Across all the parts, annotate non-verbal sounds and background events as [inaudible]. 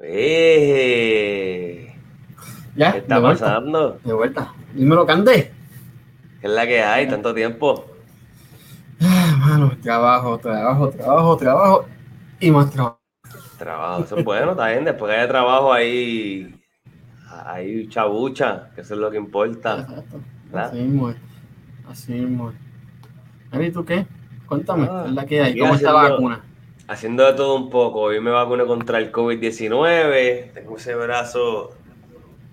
Eh, ¿Ya? ¿Qué está de vuelta, pasando? De vuelta. Dímelo, Candé. ¿Qué es la que hay? Tanto tiempo. Ah, mano, trabajo, trabajo, trabajo, trabajo y más trabajo. Trabajo, eso es bueno, está bien. Después que haya trabajo ahí, hay chabucha, que eso es lo que importa. Exacto. ¿verdad? Así mismo es. Así mismo es. ¿y tú qué? Cuéntame, Ah, ¿qué es la que hay? ¿Cómo está la vacuna? Haciendo de todo un poco. Hoy me vacuné contra el COVID-19. Tengo ese brazo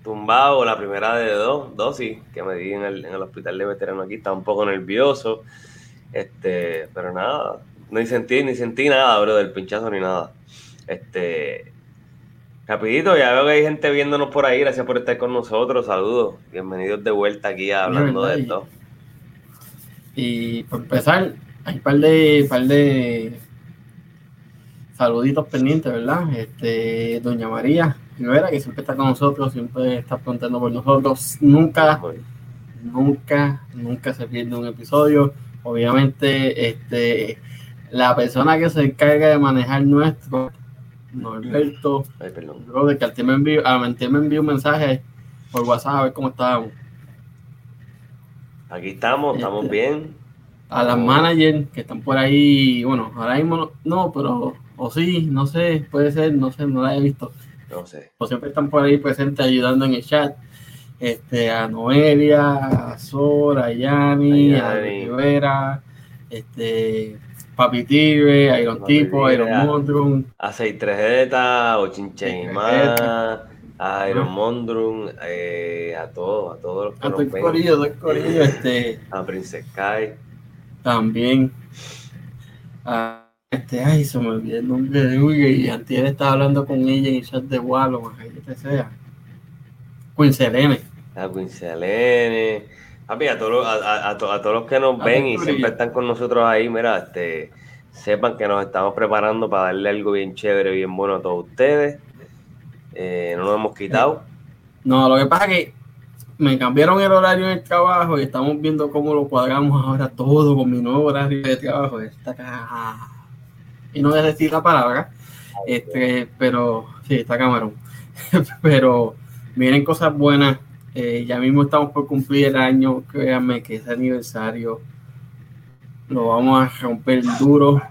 tumbado, la primera de dos dosis que me di en el, en el hospital de veterano aquí. Estaba un poco nervioso. Este, pero nada, no sentí, ni sentí nada, bro, del pinchazo ni nada. Este, rapidito, ya veo que hay gente viéndonos por ahí. Gracias por estar con nosotros. Saludos. Bienvenidos de vuelta aquí hablando verdad, de esto. Y por empezar, hay un par de, par de saluditos pendientes, ¿verdad? Este, Doña María Rivera, que siempre está con nosotros, siempre está preguntando por nosotros. Nunca, nunca, nunca se pierde un episodio. Obviamente, este, la persona que se encarga de manejar nuestro, Norberto, Ay, brother, que al tiempo me envió, me envió un mensaje por WhatsApp a ver cómo estábamos. Aquí estamos, estamos Este, bien. a las managers que están por ahí, bueno, ahora mismo no, no, pero, o sí, no sé, puede ser, no sé, no la he visto, No sé. o siempre están por ahí presentes ayudando en el chat, este, a Noelia, a Sora, a Yani, A a. Rivera, este, Papi Tigre, Iron Papi Tipo, Iron a- Mondrum, a 63 o Chinchaimá, a Iron. Mondrum, eh, a todos, a todos los que a nos ven, corillo, corillo, [laughs] este, a Princess Kai, también, a este, ay, se me olvidó el nombre de Uy, y antes estaba hablando con ella en el chat de Wallo, que sea. Queen Selene. a Queen Selene, papi, a todos, a, a- a to- a todos los que nos A ven y siempre están con nosotros ahí, mira, este, sepan que nos estamos preparando para darle algo bien chévere, bien bueno a todos ustedes. Eh, no nos hemos quitado. No, lo que pasa es que me cambiaron el horario en el trabajo y estamos viendo cómo lo cuadramos ahora todo con mi nuevo horario de trabajo. Está acá. Y no decir la palabra, este, pero sí, está camarón. [laughs] pero vienen cosas buenas. Eh, ya mismo estamos por cumplir el año, créanme que ese aniversario lo vamos a romper duro,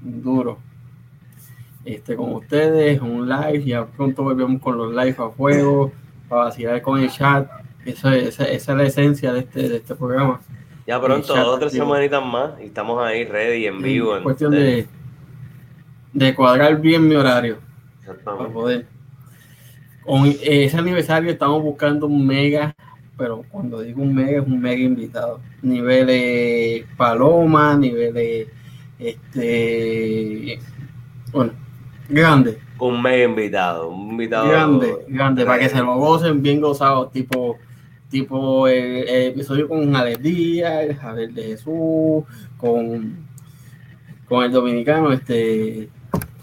duro. Este, con ustedes, un live, ya pronto volvemos con los live a juego, para vacilar con el chat. Eso es- esa, esa es la esencia de este, de este programa. Ya pronto, dos o tres semanitas más y estamos ahí ready, en vivo. En- cuestión de, de cuadrar bien mi horario para poder. Con ese aniversario estamos buscando un mega, pero cuando digo un mega es un mega invitado. Niveles Paloma, niveles este bueno, grande, Un mega invitado, un invitado. grande, grande, para que se lo gocen bien gozados, tipo, tipo el, el episodio con Alex Díaz, el Javier de Jesús, con, con el dominicano, este,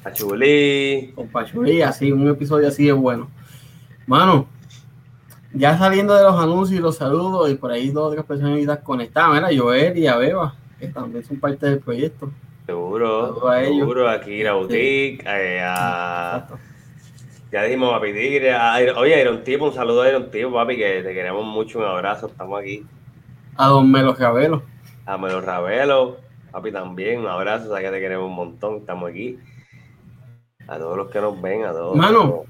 A Chulí. con Pachulí, así, un episodio así de bueno. Mano, ya saliendo de los anuncios y los saludos, y por ahí dos otras personitas conectadas, mira, Joel y Abeba, que también son parte del proyecto. Seguro, a seguro, aquí a Este, Boutique, eh, a, ya dijimos a Pitigre, a oye, Iron Tipo, un saludo a Iron Tipo, papi, que te queremos mucho, un abrazo, estamos aquí. A Don Melo Ravelo. A Melo Ravelo, papi, también, un abrazo, sabes que te queremos un montón, estamos aquí. A todos los que nos ven, a todos. Mano.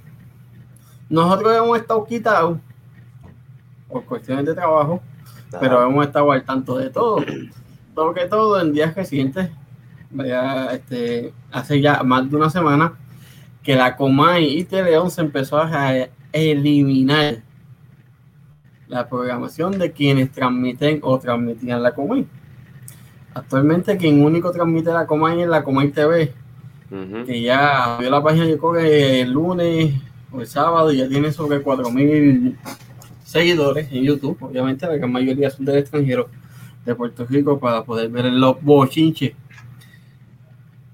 Nosotros hemos estado quitados por cuestiones de trabajo, pero hemos estado al tanto de todo. Todo que todo en días recientes, este, hace ya más de una semana, que la Comay y Teleón se empezó a eliminar la programación de quienes transmiten o transmitían la Comay. Actualmente quien único transmite la Comay es la Comay TV, Que ya vio la página, yo creo que el lunes o el sábado ya tiene sobre 4.000 seguidores en YouTube. Obviamente la gran mayoría son del extranjero, de Puerto Rico, para poder ver los bochinches.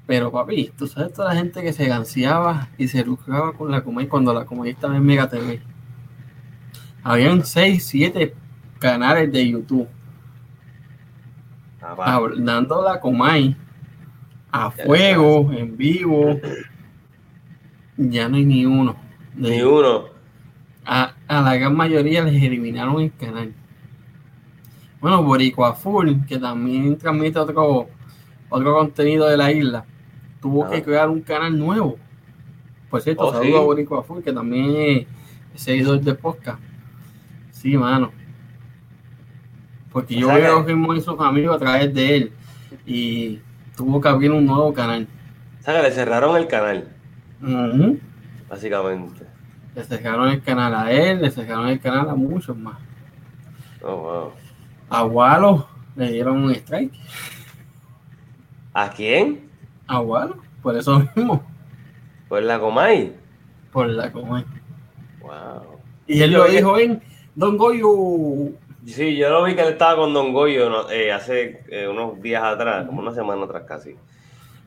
Pero papi, tú sabes toda la gente que se ganseaba y se lucraba con la Comay cuando la Comay estaba en Mega TV. Habían 6, 7 canales de YouTube Ah, hablando la Comay a fuego, en vivo. Ya no hay ni uno. Ni uno. A, a la gran mayoría les eliminaron el canal. Bueno, Boricua Full, que también transmite otro, otro contenido de la isla, tuvo que crear un canal nuevo. Por cierto, Oh, saludo sí. a Boricua Full, que también es seguidor de podcast. Sí, mano. Porque O yo veo que- que sus amigos a través de él y tuvo que abrir un nuevo canal. O sea, que le cerraron el canal, Ujú. básicamente. Le cerraron el canal a él, le cerraron el canal a muchos más. Oh, wow. A Walo le dieron un strike. ¿A quién? A Walo, por eso mismo, Pues la Comay. por la coma. Wow. Y él lo dijo en Don Goyo. Sí, yo lo vi que él estaba con Don Goyo. Eh, hace eh, unos días atrás, como una semana atrás casi.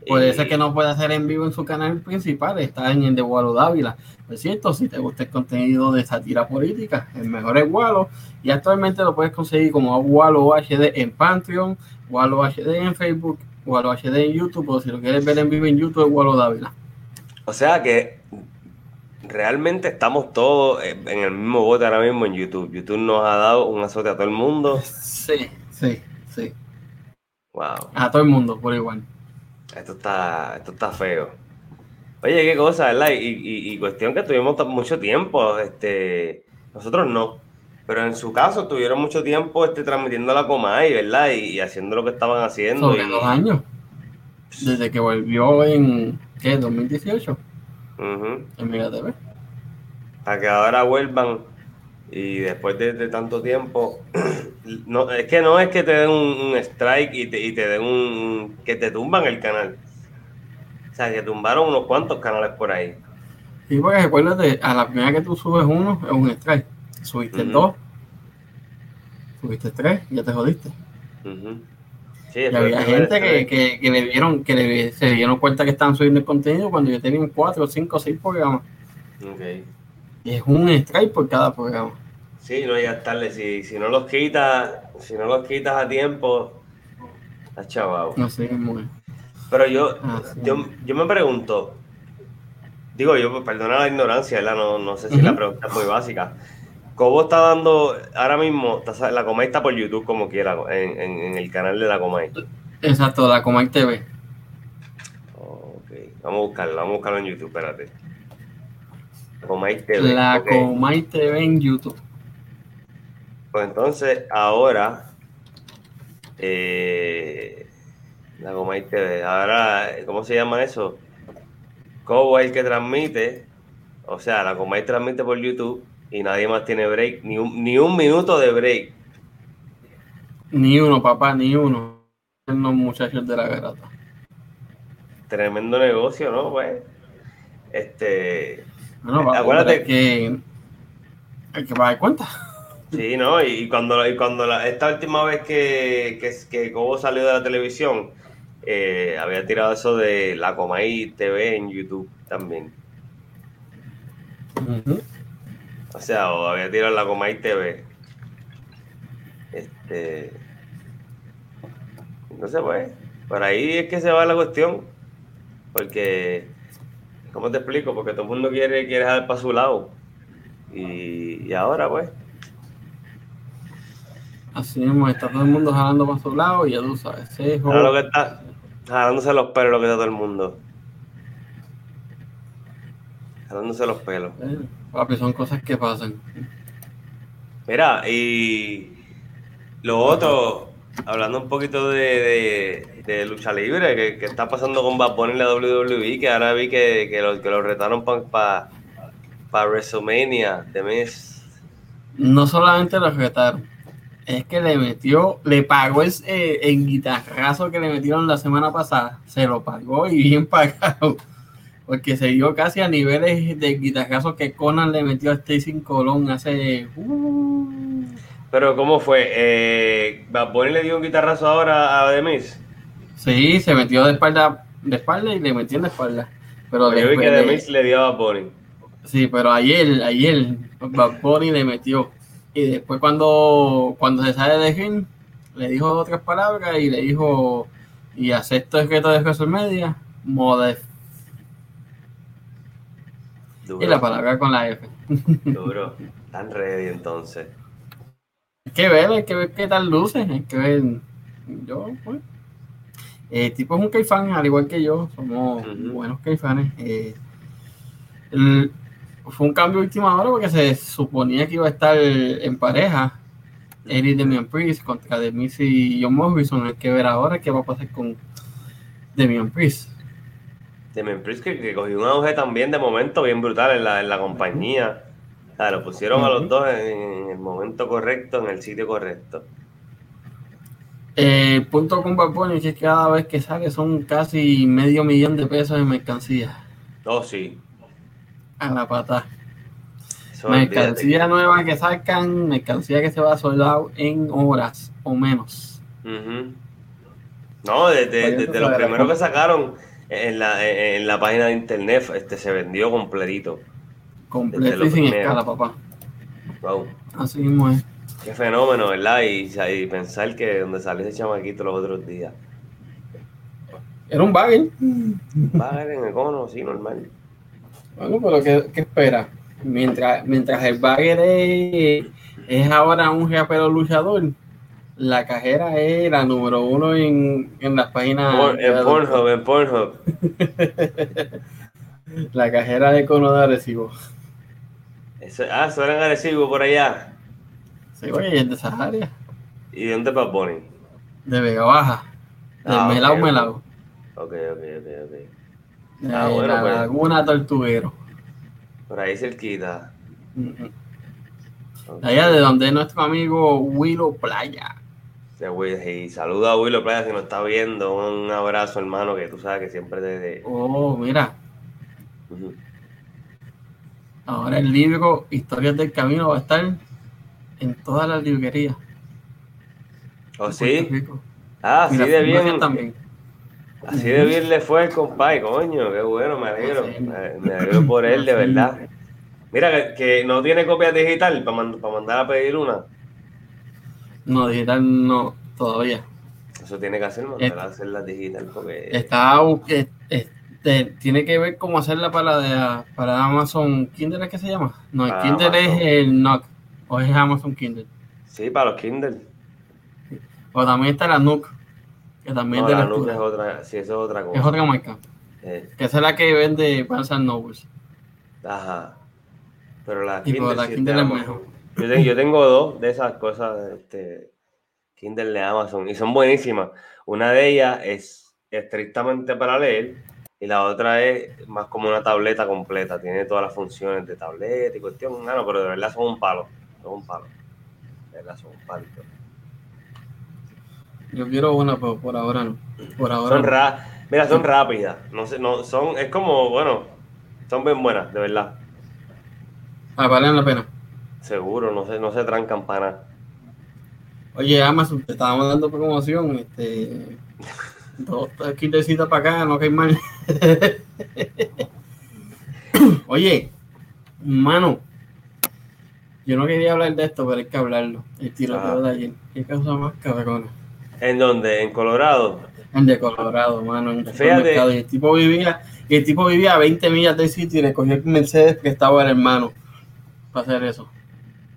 Eso es que no puede hacer en vivo en su canal principal, está en el de Walo Dávila. Por cierto, si te gusta el contenido de sátira política, el mejor es Walo. Y actualmente lo puedes conseguir como Walo HD en Patreon, Walo HD en Facebook, Walo HD en YouTube, o si lo quieres ver en vivo en YouTube es Walo Dávila. O sea que realmente estamos todos eh, en el mismo bote ahora mismo en YouTube. YouTube nos ha dado un azote a todo el mundo. Sí, sí, sí. Wow, A todo el mundo, por igual. esto está, esto está feo. Oye, qué cosa, ¿verdad? Y, y- y cuestión que tuvimos mucho tiempo, este, nosotros no, pero en su caso tuvieron mucho tiempo este, transmitiendo la Comay, ¿verdad? Y, y haciendo lo que estaban haciendo. Sobre y- dos años. Desde que volvió en, ¿qué? 2018, En Mega TV. a que ahora vuelvan y después de, de tanto tiempo, [clears throat] no, es que no es que te den un, un strike y te, y te den un, que te tumban el canal. O sea, que tumbaron unos cuantos canales por ahí. Sí, porque recuérdate, a la primera que tú subes uno es un strike. Subiste dos, subiste tres, ya te jodiste. Ujú. Sí, Y había gente que, que, que le vieron, que le- se dieron cuenta que estaban subiendo el contenido cuando yo tenía cuatro, cinco, seis programas. Ok. Y es un strike por cada programa. Sí, no llegas tarde. Si, si no los quitas, si no los quitas a tiempo, estás chavado. No sé es. Pero yo, Ah, sí. yo, yo me pregunto, digo yo, perdona la ignorancia, ¿verdad? No, no sé si la pregunta es muy básica. Cobo está dando, ahora mismo, la Comay está por YouTube como quiera, en, en- en el canal de la Comay. Exacto, la Comay TV. Ok, vamos a buscarlo, vamos a buscarlo en YouTube, espérate. La Comay TV. La ok. Comay TV en YouTube. Pues entonces, ahora, eh, la Comay TV, ahora, ¿cómo se llama eso? Cobo es el que transmite, o sea, la Comay transmite por YouTube y nadie más tiene break, ni un, ni un minuto de break. Ni uno, papá, ni uno. Los muchachos de la garata. Tremendo negocio, ¿no? Pues, este, Bueno, papá, Acuérdate- que hay que pagar cuenta. sí, ¿no? Y, cuando, y cuando la- esta última vez que, que, que Cobo salió de la televisión, eh, había tirado eso de la Comay TV en YouTube también. Ujú. O sea, o había tirado la Comay TV. Este. No sé, pues. Por ahí es que se va la cuestión. Porque. ¿Cómo te explico? Porque todo el mundo quiere, quiere dejar para su lado. Y, y ahora, pues. Así mismo, está todo el mundo jalando para su lado y ya tú sabes. ese Ahora lo que está. Jalándose los pelos lo que está todo el mundo. Jalándose los pelos. Papi, son cosas que pasan. Mira, y lo otro, hablando un poquito de, de- de lucha libre, que, que está pasando con Bad Bunny en la WWE, que ahora vi que, que lo, que lo retaron para WrestleMania de mes. No solamente lo retaron, es que le metió, le pagó el, eh, el guitarrazo que le metieron la semana pasada. Se lo pagó y bien pagado. Porque se dio casi a niveles de guitarrazo que Conan le metió a Stacy Colón hace. uh, Pero ¿cómo fue? Eh, Bad Bunny le dio un guitarrazo ahora a The Miz. Sí, se metió de espalda, de espalda y le metió en la espalda. Pero Yo vi que The de- Miz le dio a Bad Bunny. Sí, pero ayer, ayer, Bad Bunny le metió. Y después cuando, cuando se sale de ring, le dijo otras palabras y le dijo, y acepto el reto de WrestleMania, Mode. Duro. Y la palabra con la F. Duro. Tan ready entonces. Hay que ver, hay que ver qué tal luce, hay que ver. Yo, pues. El tipo es un K-fan, al igual que yo, somos buenos K-fanes. Eh, el- fue un cambio última hora porque se suponía que iba a estar en pareja. Eric Demian Priest contra Demis y John Morrison. Hay que ver ahora qué va a pasar con Demian Priest. Demian Priest que, que cogió un auge también de momento bien brutal en la, en la compañía. O sea, lo pusieron a los dos en, en el momento correcto, en el sitio correcto. Eh, El punto con Bad Bunny es que cada vez que sale son casi medio millón de pesos en mercancía. Oh, sí. A la pata. Eso. Mercancía nueva que sacan, mercancía que se va a soldar en horas o menos. Ujú. No, desde, desde eso los primeros que sacaron en la, en, la página de internet, este se vendió completito. Completo y sin escala, papá. Wow. Así mismo es. Qué fenómeno, ¿verdad? Y, y pensar que donde salió ese chamaquito los otros días. Era un bagel. Ver en el cono, sí, normal. Bueno, pero ¿qué, qué espera? Mientras, mientras el bagel es, es ahora un rapero luchador, la cajera es la número uno en, en las páginas. Por- en Pornhub, en Pornhub. [laughs] La cajera de cono de recibo. Eso, ah, eso eran agresivos por allá. Sí, oye, es de esas áreas. ¿Y de dónde para Bonnie? De Vega Baja. De Ah, Melao ok. Melao. Ok, ok, ok, Ah, bueno, la pues. Laguna Tortuguero. Por ahí cerquita. Ok. De allá de donde es nuestro amigo Willow Playa. Sí, Will- Y saluda a Willow Playa si nos está viendo. Un abrazo, hermano, que tú sabes que siempre te. Oh, mira, ahora el libro Historias del Camino va a estar en todas las librerías. ¿Oh, de sí? Ah, así de bien. también. Así de bien le fue el compadre, coño. Qué bueno, me alegro. Me, alegro por él, de [laughs] verdad. Mira, que, que no tiene copia digital para mandar a pedir una. No, digital no, todavía. Eso tiene que hacer, mandar a hacerla digital porque. Está, eh, este, tiene que ver cómo hacerla para, de- para Amazon Kindle, ¿es que se llama? No, el Kindle Amazon. es el NOC, o es Amazon Kindle. Sí, para los Kindle. O también está la NUC, que también No, es de la. Nuke es otra, sí, eso es otra cosa. Es otra marca. Eh, Que esa es la que vende Barnes Nobles. ajá. Pero la Y Kindle, pues la Kindle es mejor. Yo, tengo, yo tengo dos de esas cosas, este, Kindle de Amazon, y son buenísimas. Una de ellas es estrictamente para leer, y la otra es más como una tableta completa. Tiene todas las funciones de tableta y cuestión. Ah, no, pero de verdad son un palo. Son un palo. De verdad son un palito. Yo quiero una, pero por ahora no. Por ahora Son no. ra Mira, son rápidas. No sé, no, son, es como, bueno, son bien buenas, de verdad. Ah, valen la pena. Seguro, no se, no se trancan para. Oye, Amazon, te estábamos dando promoción. Este, dos quitecitas para acá, no que hay mal. [laughs] Oye, mano, yo no quería hablar de esto, pero hay que hablarlo. El tiroteo Ajá. de ayer. ¿Qué cosa más cabrona? ¿En dónde? ¿En Colorado? El de Colorado, mano. En Fíjate. Y el tipo vivía, y el tipo vivía a 20 millas del sitio y le cogió el Mercedes que estaba el hermano para hacer eso.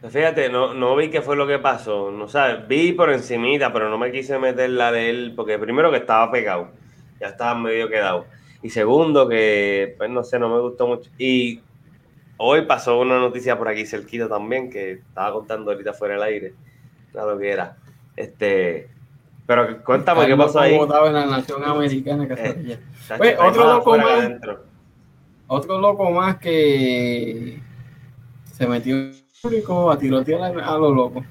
Fíjate, no, no vi qué fue lo que pasó. No sabes, vi por encimita, pero no me quise meter la de él, porque primero que estaba pegado, ya estaba medio quedado. Y segundo que, pues no sé, no me gustó mucho. Y hoy pasó una noticia por aquí cerquita también, que estaba contando ahorita fuera del aire, claro que era. Este, pero cuéntame qué pasó ahí. como estaba en la nación americana que Eh. Pues, hay otro loco más. adentro. Otro loco más que se metió público a tirotear a, a los locos.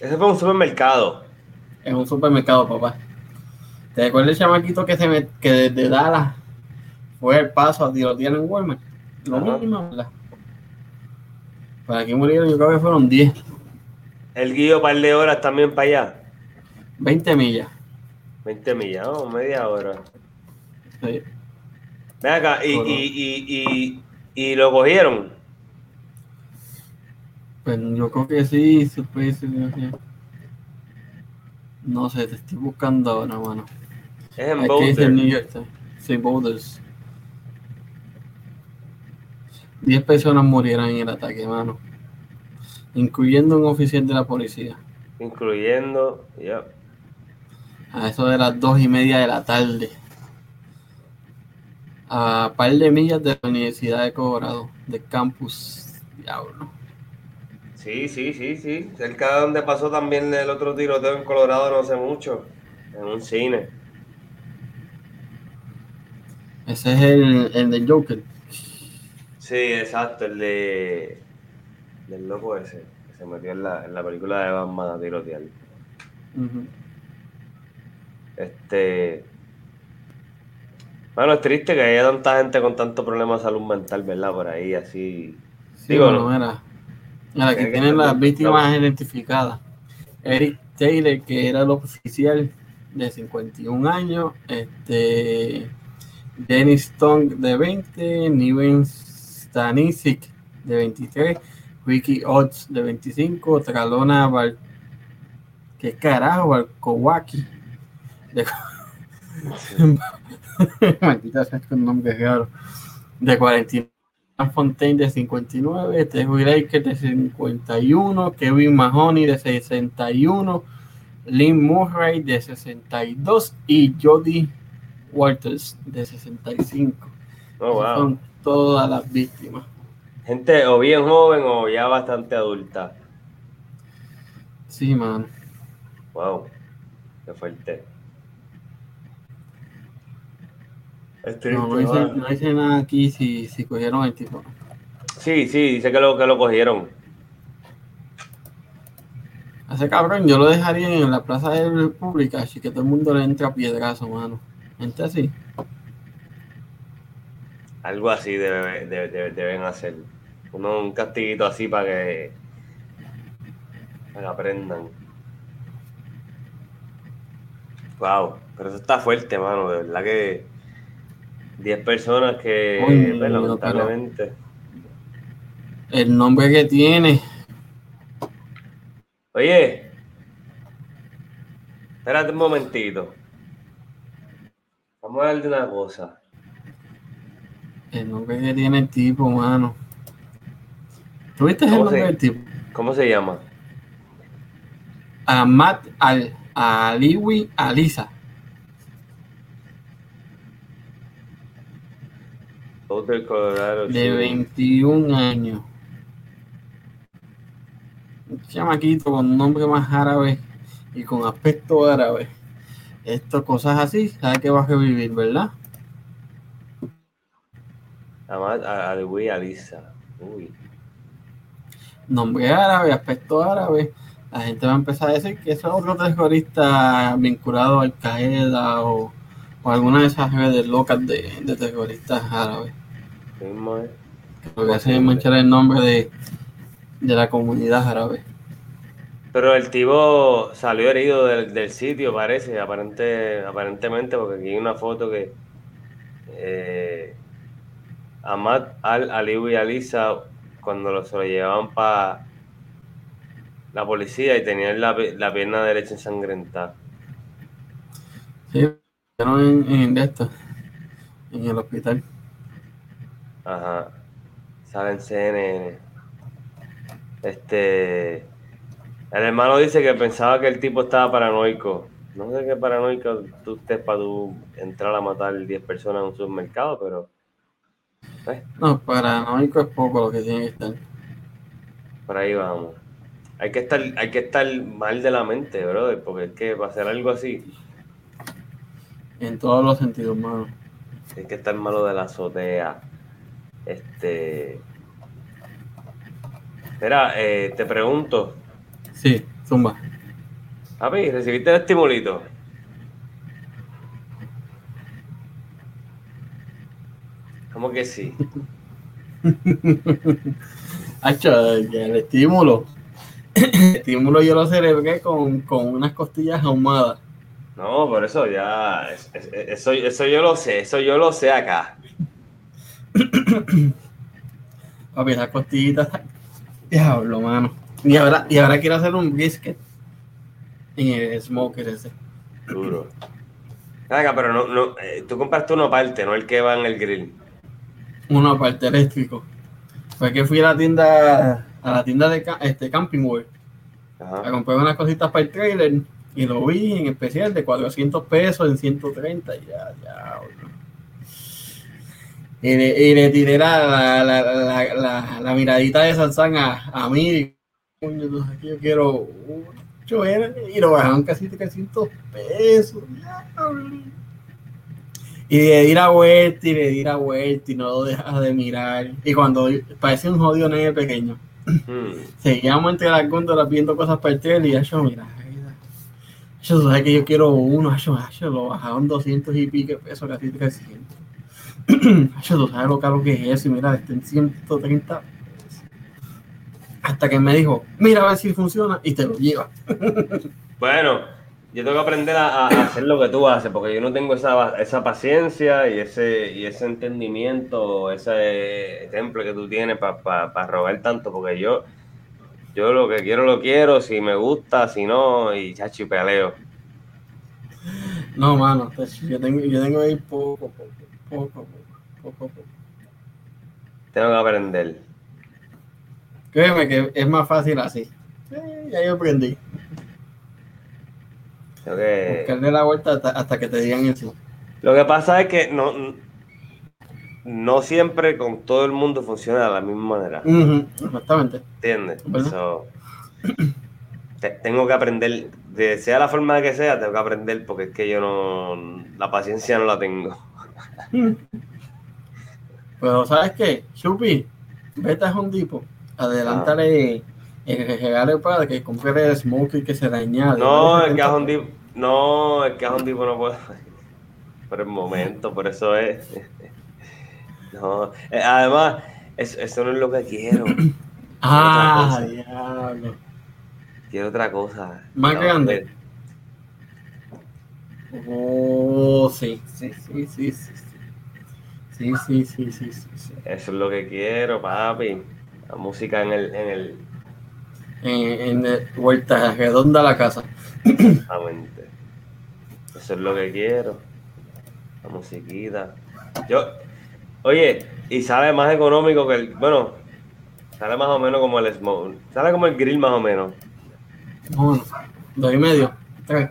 Ese fue un supermercado. En un supermercado, papá. ¿Te acuerdas el chamaquito que, se met- que desde Dallas fue el paso a tirotear en Walmart? Lo Ajá. mismo, ¿verdad? Para aquí murieron, yo creo que fueron 10, El guío par de horas también para allá. 20 millas. 20 millas, ¿no? Media hora. Sí. Ven acá, y, y, y, y lo cogieron. Pues yo creo que sí, decir que- No sé, te estoy buscando ahora, mano. Es en Aquí dice Boulder. New York Times. Sí, Boulders. 10 personas murieron en el ataque, mano. Incluyendo un oficial de la policía. Incluyendo, ya. A eso de las dos y media de la tarde. A par de millas de la Universidad de Colorado, de campus. Diablo. Sí, sí, sí, sí. Cerca de donde pasó también el otro tiroteo en Colorado no sé mucho. En un cine. Ese es el, el de Joker. Sí, exacto, el de. del loco ese, que se metió en la, en la película de Batman a tirotear. Este. Bueno, es triste que haya tanta gente con tanto problema de salud mental, ¿verdad? Por ahí, así. Sí, Digo, bueno, mira. Mira, aquí Tiene que tienen las víctimas identificadas. Eric Taylor, que era el oficial de 51 años. Este. Dennis Stone, de 20. Niven Stanisic, de 23. Ricky Odds, de 25. Tralona Val... ¿Qué carajo? Valkowaki. De... [laughs] Maldita sea con nombre raro. De 49. Fontaine de 59, Terry Raker de 51, Kevin Mahoney de 61, Lynn Murray de 62 y Jody Walters de 65. Oh, Esas wow. Son todas las víctimas. Gente o bien joven o ya bastante adulta. Sí, man. Wow. Qué fuerte. Es triste, No, no, dice, mano. no dice nada aquí si, si cogieron el tipo. Sí, sí, dice que lo, que lo cogieron. A ese cabrón yo lo dejaría en la plaza de la República, así que todo el mundo le entra a piedrazo, mano. Gente así. Algo así debe- debe- debe- deben hacer. Uno, un castiguito así para que, para que aprendan. Wow, pero eso está fuerte, mano. De verdad que 10 personas que, pues, lamentablemente. El nombre que tiene. Oye, espérate un momentito. Vamos a hablar de una cosa. El nombre que tiene el tipo, mano. ¿Tuviste el ¿Cómo nombre se- del tipo? ¿Cómo se llama? Ahmad Al Aliwi Alisa. Hotel Colorado. De sí. 21 años. Un chamaquito con nombre más árabe y con aspecto árabe. Esto, cosas así, sabe que va a revivir, ¿verdad? Además, a, a Luis Alisa. Uy. Nombre árabe, aspecto árabe. La gente va a empezar a decir que eso es otro terrorista vinculado a Al Qaeda o, o alguna de esas redes locas de, de terroristas árabes. Mismo es. Lo que hacen es manchar el nombre de, de la comunidad árabe. Pero el tipo salió herido del, del sitio, parece, aparente, aparentemente, porque aquí hay una foto que eh, Ahmad Al Aliwi Alisa, cuando lo, se lo llevaban para la policía y tenían la, la pierna derecha ensangrentada. Sí, pero en, en en el hospital. Ajá. Sale en CNN. Este. El hermano dice que pensaba que el tipo estaba paranoico. No sé qué paranoico tú estés para tú entrar a matar 10 personas en un supermercado, pero. eh, No, paranoico es poco lo que tiene que estar. por ahí vamos. Hay que estar, hay que estar mal de la mente, brother, porque es que para hacer algo así, En todos los sentidos, mano. hay que estar malo de la azotea. Este. Espera, eh, te pregunto, Sí, zumba. Papi, ¿recibiste el estimulito? ¿Cómo que sí? [laughs] Hacho, el, estímulo. El estímulo yo lo celebré con, con unas costillas ahumadas. No, por eso ya, es- es- eso, eso yo lo sé, eso yo lo sé acá. [coughs] Papi, las costillitas. Diablo, mano. Y ahora, y ahora quiero hacer un brisket en el smoker ese. Duro. Venga, pero no, no, eh, tú compraste uno aparte, no el que va en el grill. Uno aparte eléctrico. fue que fui a la tienda, a la tienda de este, Camping World a comprar unas cositas para el trailer y lo vi en especial de 400 pesos en 130 y ya, ya. bro. Y le, y le tiré la, la, la, la, la- la miradita de Sansan a, a mí. Qué, yo quiero chover y lo bajaron casi 300 pesos. Y le di la vuelta y le di la vuelta y no lo dejas de mirar. Y cuando parece un jodido nene pequeño Hmm. seguíamos entre las góndolas viendo cosas para el tele y yo, mira. Yo sabes que yo quiero uno, yo, yo lo bajaron 200 y pico pesos, casi 300. [clears throat] Tú sabes lo caro que es eso, y mira, está en 130 pesos. Hasta que me dijo, mira a ver si funciona y te lo lleva. [laughs] Bueno, yo tengo que aprender a, a hacer lo que tú haces, porque yo no tengo esa, esa paciencia y ese, y ese entendimiento, ese temple que tú tienes para robar tanto, porque yo, yo lo que quiero lo quiero, si me gusta, si no, y chachi peleo. No, mano, pues, yo tengo, yo tengo que ir poco, poco, poco, poco, poco, poco. Tengo que aprender. Créeme que es más fácil así. Sí, ya yo aprendí. Tengo que- Buscarle la vuelta hasta, hasta que te digan eso. Lo que pasa es que no, no siempre con todo el mundo funciona de la misma manera. Ujú, exactamente. ¿Entiendes? Tengo que aprender, de sea la forma que sea, tengo que aprender porque es que yo no, la paciencia no la tengo. Pero ¿sabes qué? Chupi, vete a Home Depot, adelántale el regalo para que compre el smoker que se añade. No, el cajón tipo, no, el cajón tipo no puedo. [laughs] Por el momento, por eso es. [laughs] No, eh, además, eso, eso no es lo que quiero. [clears throat] Ah, diablo. Quiero otra cosa. Más grande. Oh, sí, sí, sí, sí, sí. Sí, sí, sí, sí, sí, sí. Eso es lo que quiero, papi. La música en el, en el, En, en el- vuelta redonda a la casa. Exactamente. Eso es lo que quiero. La musiquita. Yo, oye, y sale más económico que el, bueno, sale más o menos como el smoke. Sale como el grill más o menos. Bueno, dos y medio, tres.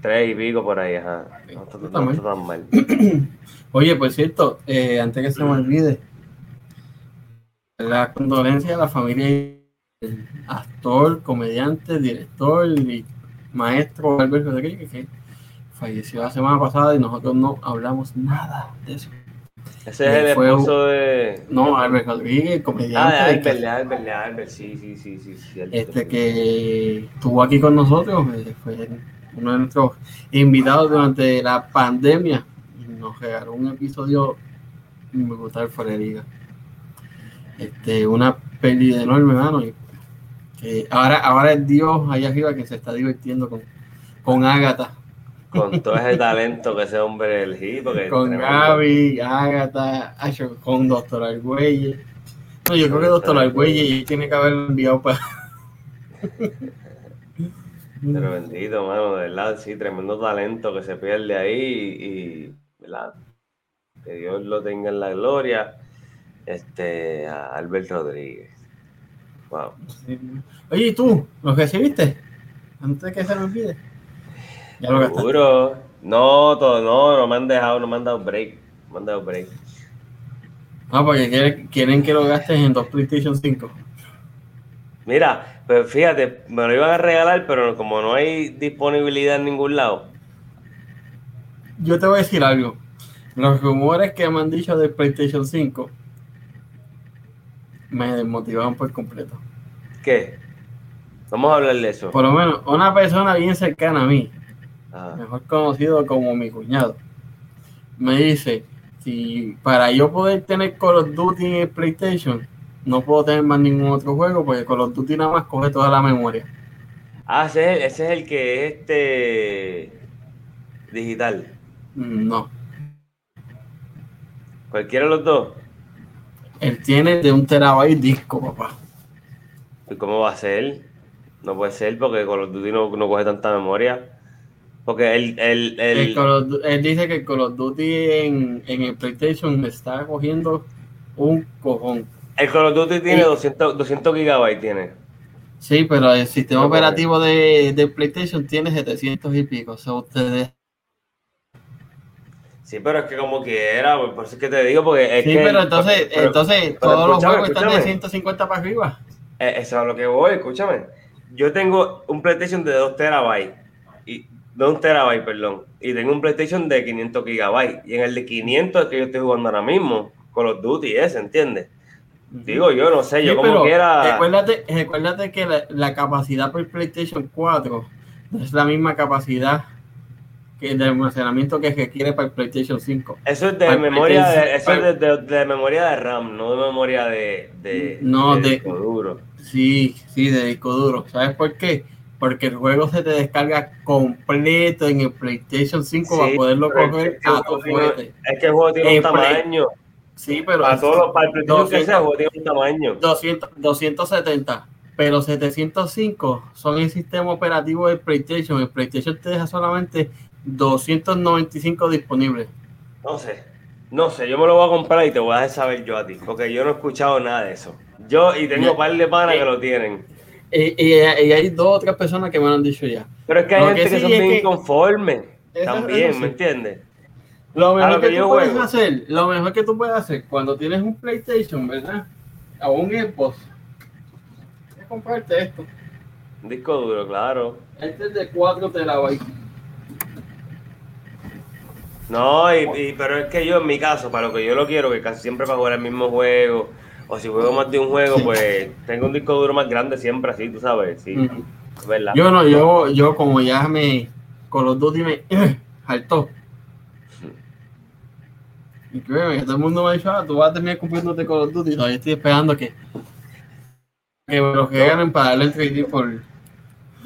Tres y pico por ahí, ajá. No está, no está tan mal. [clears throat] Oye, por cierto, eh, antes que se me olvide, la condolencia a la familia del actor, comediante, director y maestro Alberto Rodríguez, que falleció la semana pasada y nosotros no hablamos nada de eso. Ese es el Fue- esposo de. No, Alberto Rodríguez, Ah, comediante, de Albert, que- Albert, Albert, sí, sí, sí, sí. este que estuvo aquí con nosotros, eh, fue uno de nuestros invitados durante la pandemia nos regaló un episodio brutal fuera de liga. Este, una pérdida enorme, mano. Y que ahora, ahora es Dios allá arriba que se está divirtiendo con, con Ágata, Con todo ese talento que ese hombre elegí, porque con. Gaby, Ágata, con Doctor Argüelles. No, yo creo que Doctor Argüelles tiene que haber enviado para. [laughs] Pero bendito, mano, de verdad, sí, tremendo talento que se pierde ahí y, ¿verdad? Que Dios lo tenga en la gloria. Este, a Albert Rodríguez. Wow. Sí. Oye, ¿y tú? ¿Lo recibiste? Antes de que se me olvide. Ya lo. Seguro. No, todo, no, no me han dejado, no me han dado break. No me han dado break. Ah, porque quieren, quieren que lo gastes en dos PlayStation 5. Mira, pues fíjate, me lo iban a regalar, pero como no hay disponibilidad en ningún lado. Yo te voy a decir algo. Los rumores que me han dicho del PlayStation 5 me desmotivaron por completo. ¿Qué? Vamos a hablar de eso. Por lo menos, una persona bien cercana a mí, Ah, mejor conocido como mi cuñado, me dice, si para yo poder tener Call of Duty en el PlayStation, no puedo tener más ningún otro juego porque Call of Duty nada más coge toda la memoria. Ah, ese es, ese es el que es este digital. Mm, No, Cualquiera de los dos. él tiene de un terabyte disco, papá. ¿Y cómo va a ser? No puede ser porque Call of Duty no, no coge tanta memoria. Porque el, el, el- El Call of Du- él dice que el Call of Duty en, en el PlayStation está cogiendo un cojón. El Call of Duty tiene Y- 200, 200 gigabytes, tiene. Sí, pero el sistema operativo de, de PlayStation tiene 700 y pico. O sea, ustedes. Sí, pero es que como quiera, pues, por eso es que te digo, porque es Sí, que... pero entonces, pero- entonces pero todos los juegos están de escúchame. 150 para arriba. Eh, Eso es a lo que voy, escúchame. Yo tengo un PlayStation de 2 terabytes. Y, de 1 terabyte, perdón. Y tengo un PlayStation de 500 gigabytes. Y en el de 500 es que yo estoy jugando ahora mismo. Call of Duty ese, ¿entiendes? Digo yo, no sé, yo Sí, como pero quiera... Recuérdate, recuérdate que la, la capacidad por PlayStation 4 no es la misma capacidad que de almacenamiento que requiere para el PlayStation 5. Eso es de Para- memoria de, para- eso es de, de- de memoria de RAM, no de memoria de, de, No, de- disco duro. Sí, sí, de disco duro. ¿Sabes por qué? Porque el juego se te descarga completo en el PlayStation 5 Sí, para poderlo coger a tu. Es que el juego tiene un Play- tamaño. Sí, pero Para todos los, para el PlayStation que sea, el 200, juego tiene un tamaño. 200, 270, pero 705 son el sistema operativo del PlayStation. El PlayStation te deja solamente 295 disponibles. No sé, no sé, yo me lo voy a comprar y te voy a dejar saber yo a ti, porque yo no he escuchado nada de eso. Yo y tengo un par de panas que lo tienen. Y, y- y hay dos o tres personas que me lo han dicho ya. Pero es que hay Lo gente que que, sí son bien que- inconformes Eso- también, eso sí. ¿me entiendes? Lo mejor lo que, tú puedes juego. hacer, lo mejor que tú puedes hacer cuando tienes un PlayStation, ¿verdad? O un Xbox, es comprarte esto. Un disco duro, claro. Este es de 4 terabytes. No, y, y- pero es que yo en mi caso, para lo que yo lo quiero, que casi siempre para jugar el mismo juego, o si juego más de un juego, pues tengo un disco duro más grande siempre así, tú sabes, sí, Ujú. ¿verdad? Yo no, yo, yo como ya me con los dos me hartó. Y que todo el mundo me ha dicho, ah, tú vas a terminar comprándote Call of Duty. Todavía estoy esperando que, que me lo regalen para darle el 3D por,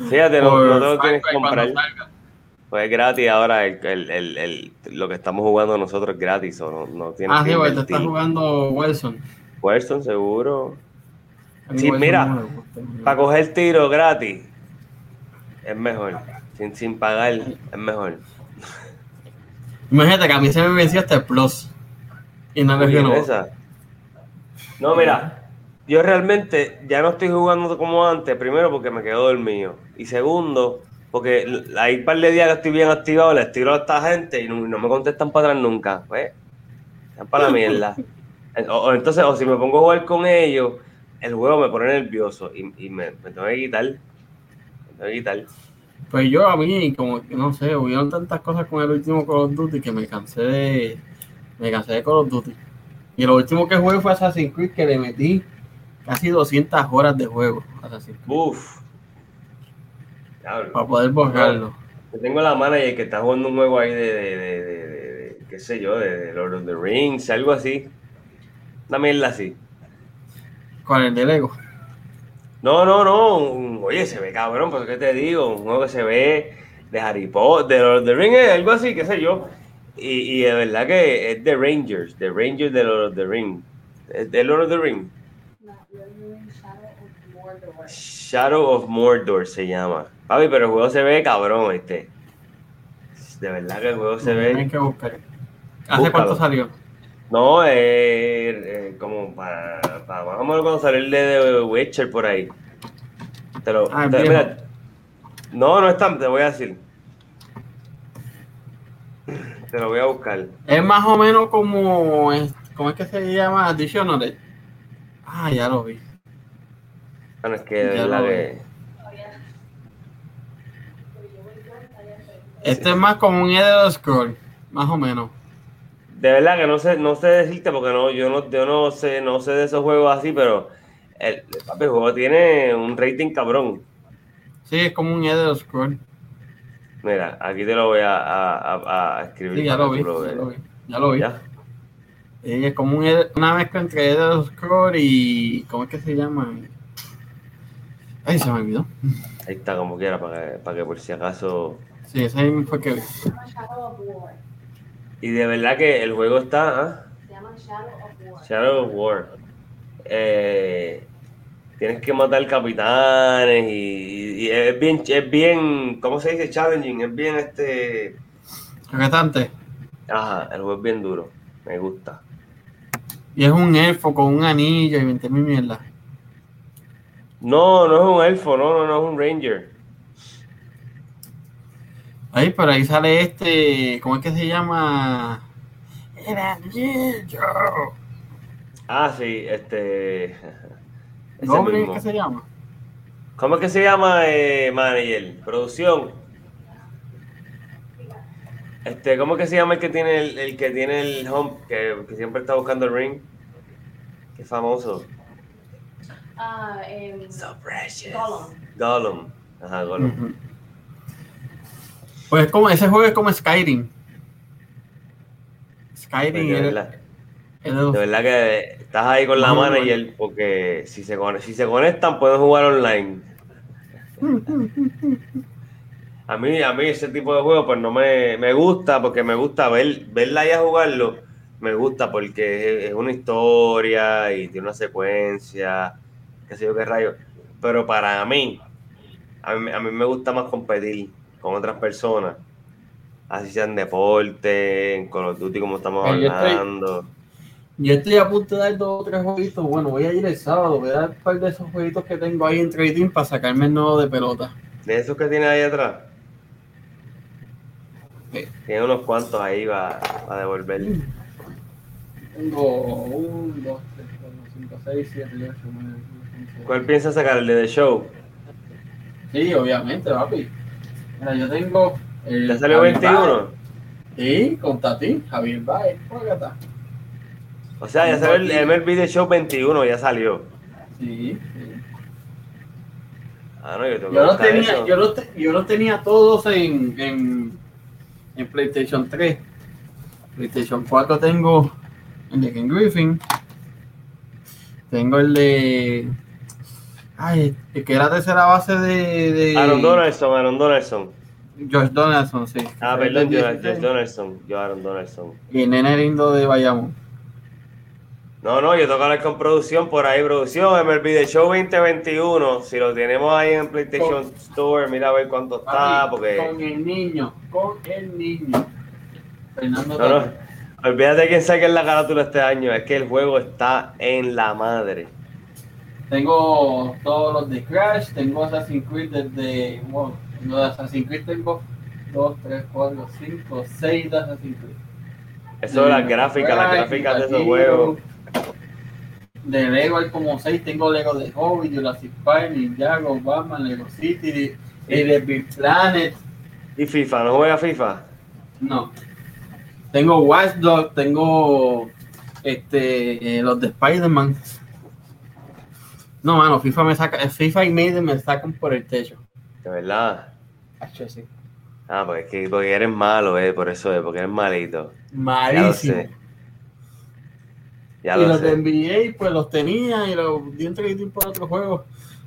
Fíjate, no, por no te lo Far tienes que comprar. Pues es gratis ahora, el, el, el, el- lo que estamos jugando nosotros es gratis, o no, no tienes Ah, que sí, porque te estás jugando Wilson. Warzone, seguro. Sí, mira, no. Para coger tiro gratis es mejor. Sin, sin pagar es mejor. Imagínate que a mí se me venció hasta el Plus. Y no renovó. esa. No, mira, yo realmente ya no estoy jugando como antes, primero porque me quedo dormido. Y segundo, porque hay un par de días que estoy bien activado, les tiro a esta gente y no, no me contestan para atrás nunca. Pues, están para la mierda. O, o entonces, o si me pongo a jugar con ellos, el juego me pone nervioso y, y me, me tengo que quitar. Me tengo que quitar. Pues yo a mí, como que no sé, hubieron tantas cosas con el último Call of Duty que me cansé de. Me cansé de Call of Duty. Y lo último que jugué fue Assassin's Creed, que le metí casi 200 horas de juego. Assassin's Creed, Uf. Diablo. para poder borrarlo. Yo tengo la manager que está jugando un juego ahí de, de, de, qué sé yo, de, Lord of the Rings, algo así. Una mierda así. Con el de Lego. No, no, no. un- oye, se ve cabrón, pero ¿qué te digo? Un juego que se ve de Harry Potter, de Lord of the Rings, algo así, qué sé yo. Y, y de verdad que es de Rangers, de Rangers de Lord of the Rings. Es de Lord of the Rings. Shadow of Mordor se llama. Papi, pero el juego se ve cabrón, este. De verdad que el juego se ve. Hay que buscar. ¿Hace Búscalo. cuánto salió? No, eh, eh, como para, para más o menos cuando salió el de The Witcher por ahí. Te lo, Ah, te- mira, no, no es tan, te voy a decir. Te lo voy a buscar. Es más o menos como. ¿Cómo es que se llama? Dishonored. Ah, ya lo vi. Bueno, es que de Ya verdad lo que. Este es más como un Elder Scroll. Más o menos. De verdad que no sé, no sé decirte porque no, yo no, yo no sé, no sé de esos juegos así, pero el, el juego tiene un rating cabrón. Sí, es como un Elder Scroll. Mira, aquí te lo voy a, a, a- a escribir. Sí, ya lo vi. Ya lo vi. Ya lo vi. ¿Ya? Sí, es como un una mezcla entre Elder Scroll y. ¿Cómo es que se llama? Ay, se me olvidó. Ahí está, como quiera, para que, para que por si acaso. Sí, ese mismo fue que vi. Se llama Shadow of War. Y de verdad que el juego está. ¿ah? Se llama Shadow of War. Shadow of War. Eh, tienes que matar capitanes y, y es bien, es bien, ¿cómo se dice? Challenging, es bien este. Retante. Ajá, el juego es bien duro. Me gusta. Y es un elfo con un anillo y 20 mil mierda. No, no es un elfo, no, no, no es un ranger. Ahí, por ahí sale este. ¿Cómo es que se llama? El anillo. Ah, sí, este. Ese ¿Goblin mismo. qué se llama? ¿Cómo es que se llama, eh, manager? Producción. Este, ¿cómo es que se llama el que tiene el, el que tiene el home, que, que siempre está buscando el ring? Qué famoso. Ah, em, So precious. Gollum. Gollum. Ajá, Gollum. Ujú. Pues es como, ese juego es como Skyrim. Skyrim de, es- verdad, es de verdad que estás ahí con la Muy manager porque si se, si se conectan pueden jugar online. A mí, a mí ese tipo de juego pues no me, me gusta porque me gusta ver, verla y a jugarlo. Me gusta porque es, es una historia y tiene una secuencia, qué sé yo qué rayo. Pero para mí, a mí, a mí me gusta más competir con otras personas. Así sean deporte, en Call of Duty como estamos hablando. Yo estoy a punto de dar dos o tres jueguitos. Bueno, voy a ir el sábado. Voy a dar un par de esos jueguitos que tengo ahí en trading para sacarme el nuevo de pelota. De esos que tiene ahí atrás. Sí. Tiene unos cuantos ahí para devolver. Tengo 1, 2, 3, 4, 5, 6, 7, 8, 9, 10, ¿Cuál piensa sacar? ¿El de The Show? Sí, obviamente, papi. Mira, yo tengo. el ¿Ya salió Javier 21? Baez. Sí, con Tati, Javier Baez. Juégata. O sea, ya salió el MLB The Show 21, ya salió. Sí. Ah, no, yo tengo Yo los tenía, yo los, te- yo los tenía todos en, en, en PlayStation 3. PlayStation 4 tengo el de Ken Griffin. Tengo el de. Ay, el que era tercera base de. de Aaron Donaldson, Aaron Donaldson. Josh Donaldson, sí. Ah, perdón, del yo, 16. Josh Donaldson. Yo, Aaron Donaldson. Y el nene lindo de Bayamón. No, no, yo tengo que hablar con producción por ahí, producción. MLB The Show 2021. Si lo tenemos ahí en PlayStation Store, mira a ver cuánto está, porque. Con el niño, con el niño. Fernando No, no. Olvídate quién saque en la carátula este año. Es que el juego está en la madre. Tengo todos los de Crash, tengo Assassin's Creed desde. Wow, tengo de Assassin's Creed tengo 2, 3, 4, 5, 6 de Assassin's Creed. Eso de las gráficas, las gráficas de esos juegos. De Lego hay como 6, tengo Lego de Hobbit, Jurassic Park, Ninjago, Batman, Lego City, el de Big Planet. ¿Y FIFA? ¿No juega FIFA? No. Tengo Watch Dogs, tengo este, eh, los de Spider-Man. No, mano, FIFA me saca, FIFA y Maiden me sacan por el techo. De verdad. Hacho, sí. Ah, porque, es que, porque eres malo, eh, por eso es, porque eres malito. Malísimo. Ya y lo los de. NBA, pues los tenía y los di en trading por otros juegos.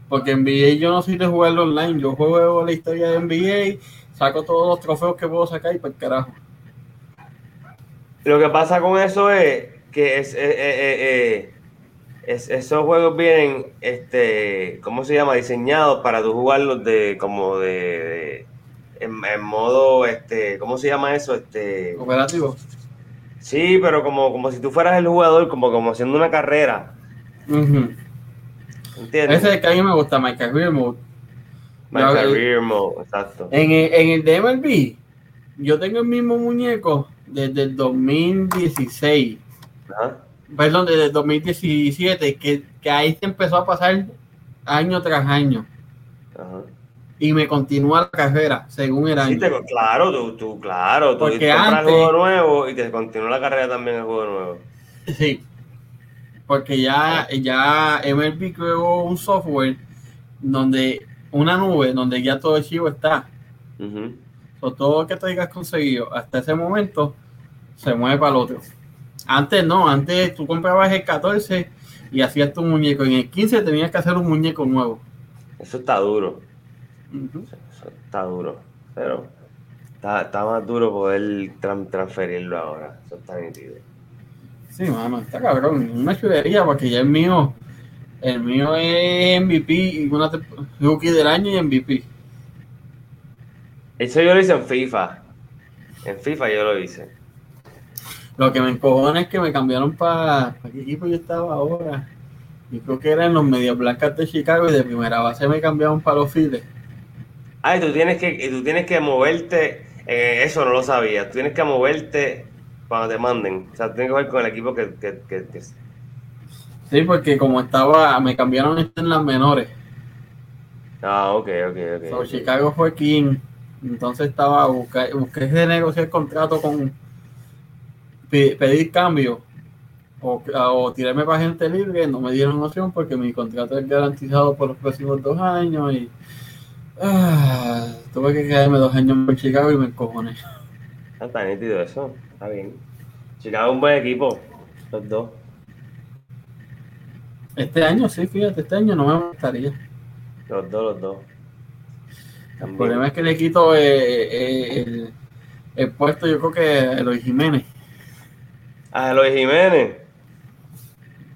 Porque NBA yo no soy de jugarlo online. Yo juego la historia de NBA, saco todos los trofeos que puedo sacar y para el carajo. Lo que pasa con eso es que es, eh, eh, eh, eh, es- esos juegos vienen, este, ¿cómo se llama? Diseñados para tú jugarlos de, como de, de- en, en modo, este, ¿cómo se llama eso? Este, Operativo. Sí, pero como, como si tú fueras el jugador, como, como haciendo una carrera. ¿entiendes? Ese es el que a mí me gusta, My Career Mode. My career mode, exacto. En el, en el de MLB, yo tengo el mismo muñeco desde el 2016. Ajá. Perdón, desde el 2017, que, que ahí se empezó a pasar año tras año. Ajá. Y me continúa la carrera según el año. Sí, te- claro, tú, tú, claro, tú Porque compras antes- el juego nuevo y te continúa la carrera también el juego nuevo. Sí. Porque ya, ya MLB creó un software donde una nube donde ya todo el archivo está. O todo lo que tú hayas conseguido hasta ese momento se mueve para el otro. Antes no, antes tú comprabas el 14 y hacías tu muñeco. En el 15 tenías que hacer un muñeco nuevo. Eso está duro. Eso está duro. Pero está, está más duro poder tran- transferirlo ahora. Eso está nítido. Sí, mano, está cabrón. Una chulería porque ya el mío, el mío es MVP y una rookie del año y MVP. Eso yo lo hice en FIFA. En FIFA yo lo hice. Lo que me encojona es que me cambiaron para. ¿Para qué equipo yo estaba ahora? Yo creo que eran los Medias Blancas de Chicago y de primera base me cambiaron para los Phillies. Ah, y tú tienes que, y tú tienes que moverte. eh, eso no lo sabía. Tú tienes que moverte cuando te manden. O sea, tienes que jugar con el equipo que. que, que, que- Sí, porque como estaba, me cambiaron esto en las menores. Ah, ok, ok, ok. So. Chicago fue King. Entonces estaba busqué, busqué de negociar contrato con pe- pedir cambio o, o tirarme para gente libre. No me dieron opción porque mi contrato es garantizado por los próximos dos años y ah, tuve que quedarme dos años en Chicago y me encojoné. Ah, está nítido eso. Está bien. Chicago es un buen equipo. Los dos. Este año sí, fíjate, este año no me gustaría. Los dos, los dos. El problema es que le quito eh, eh, el, el puesto, yo creo que a Eloy Jiménez. A Eloy Jiménez.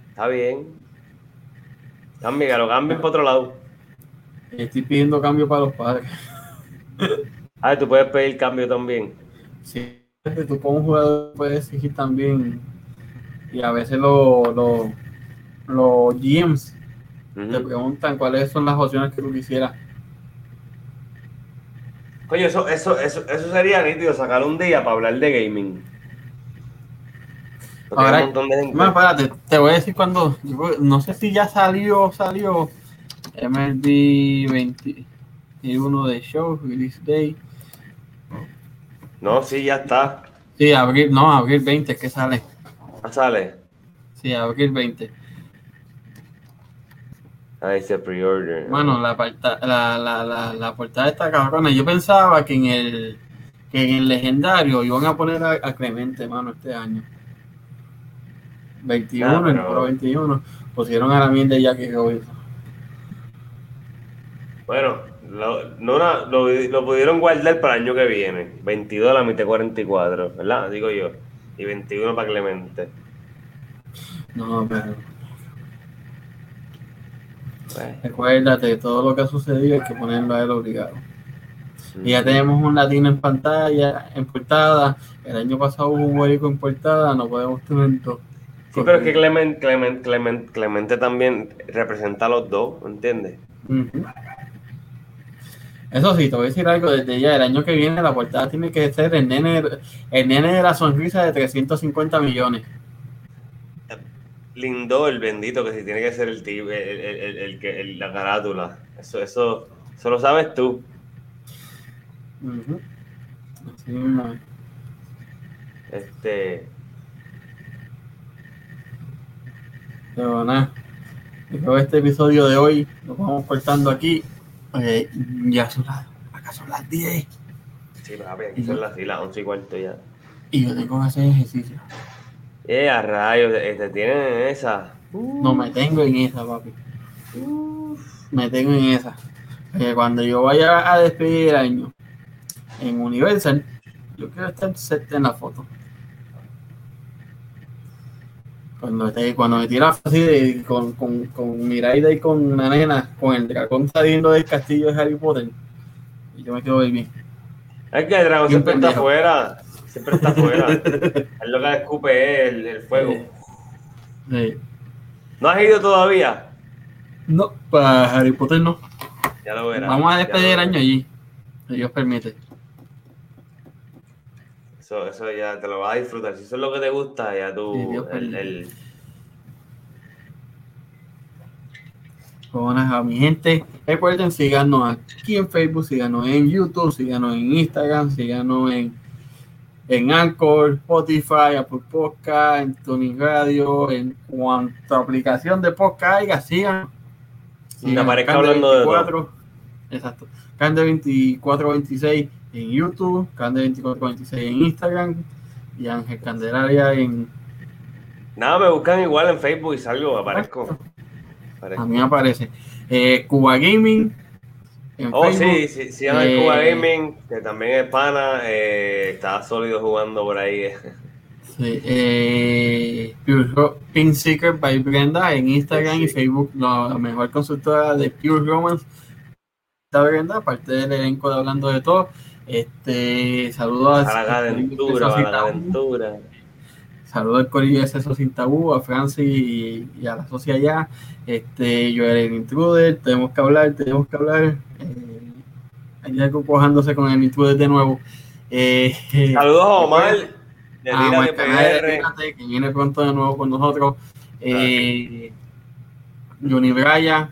Está bien. Cambia, que lo cambien para otro lado. Estoy pidiendo cambio para los padres. Ah, tú puedes pedir cambio también. Sí, que tú como jugador puedes exigir también. Y a veces los los los GMs te preguntan cuáles son las opciones que tú quisieras. Coño, eso, eso, eso, eso sería nítido, sacar un día para hablar de gaming. Porque Ahora- hay un montón de. Bueno, espérate, te voy a decir cuando. No sé si ya salió salió MLB 21 de show, release day. No, sí, ya está. Sí, abril, no, abril 20 que sale. Ah, sale. Sí, abril 20. Ah, dice pre-order. Bueno, la, parta- la, la, la, la portada está cabrona. Yo pensaba que en el que en el legendario iban a poner a, a Clemente, mano, este año. 21, Ah, el pero- número 21. Pusieron a la mierda de Jackie Robinson. Bueno, lo, no, lo, lo pudieron guardar para el año que viene. 22 a la mitad 44, ¿verdad? Digo yo. Y 21 para Clemente. No, pero recuérdate, todo lo que ha sucedido hay que ponerlo a él obligado. Y ya tenemos un latino en pantalla, en portada. El año pasado hubo un hueco en portada, no podemos tener dos. Sí, pero es que Clement, Clement, Clement, Clemente también representa a los dos, ¿entiendes? Ujú. Eso sí, te voy a decir algo desde ya. El año que viene la portada tiene que ser el nene, el nene de la sonrisa de 350 millones. Lindo el bendito que si tiene que ser el tío, el, el, el- el la carátula. Eso, eso, eso lo sabes tú. Ujú. Así mismo es. Este, Pero nada. Creo que este episodio de hoy lo vamos cortando aquí. Eh, ya son las, acá son las 10 sí, papi, aquí son las, sí, las 11 y cuarto ya. y yo tengo que hacer ejercicio. Eh, a rayos, este, tienen esa. No me tengo en esa, papi. Me tengo en esa. Cuando yo vaya a despedir el año en Universal, yo quiero estar en la foto. Cuando, esté- cuando me tiras así de- con, con, con Miraida y con la nena, con el dragón saliendo del castillo de Harry Potter, y yo me quedo bien. Es que el dragón siempre está afuera. Siempre está afuera. [laughs] es lo que escupe es el, el fuego. Sí. ¿No has ido todavía? No, para Harry Potter no. Ya lo verás. Vamos a despedir el año allí. Si Dios permite. Eso, eso ya te lo vas a disfrutar. Si eso es lo que te gusta, ya tú. El, el- Buenas a mi gente. Recuerden síganos aquí en Facebook, síganos en YouTube, síganos en Instagram, síganos en, en Anchor, Spotify, Apple Podcast, en Tuning Radio, en cuanta aplicación de podcast haya, síganos. Me aparezca hablando de todo. Exacto. Cande 2426 en YouTube, Cande 2426 en Instagram y Ángel Candelaria en Nada, me buscan igual en Facebook y salgo, aparezco. a Aparezco. mí me aparece. Eh, Cuba Gaming en Oh, Facebook. sí, sí, sí, Eh, Cuba Gaming, que también es pana, eh, está sólido jugando por ahí. [laughs] Sí, eh, Pink Secret by Brenda en Instagram Sí. y Facebook, la, la mejor consultora de Pure Romance. Está Brenda, aparte del elenco de Hablando de Todo. Este, saludos A la aventura, a la aventura. saludo al corillo de Exceso Sin Tabú, a Francis y, y a la socia allá. Este, yo era el intruder, tenemos que hablar, tenemos que hablar. Eh, hay algo cojándose con el intruder de nuevo. Eh, [laughs] Saludos a Omar de a Omar que viene pronto de nuevo con nosotros. Eh, Johnny Braya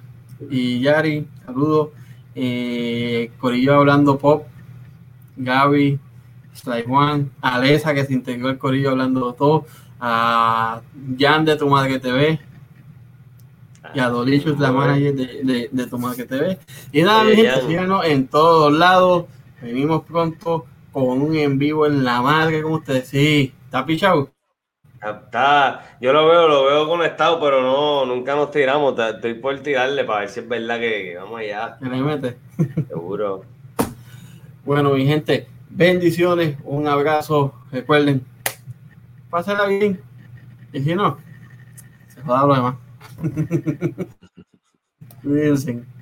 y Yari, saludos. Eh, Corillo hablando pop, Gaby, Sly Juan, Alesa que se integró el Corillo hablando todo, a Jan de Tu Madre TV y a Dolichus, la manager de, de, de Tu Madre TV. Y nada, mi gente, Jan. síganos en todos lados. Venimos pronto con un en vivo en la madre con ustedes. Sí, está pichado. Está, yo lo veo, lo veo conectado, pero no, nunca nos tiramos. Estoy por tirarle para ver si es verdad que, que vamos allá, que le mete. seguro. [laughs] Bueno, mi gente, bendiciones, un abrazo. Recuerden, pásenla bien. Y si no, se joda lo demás. [laughs] Cuídense.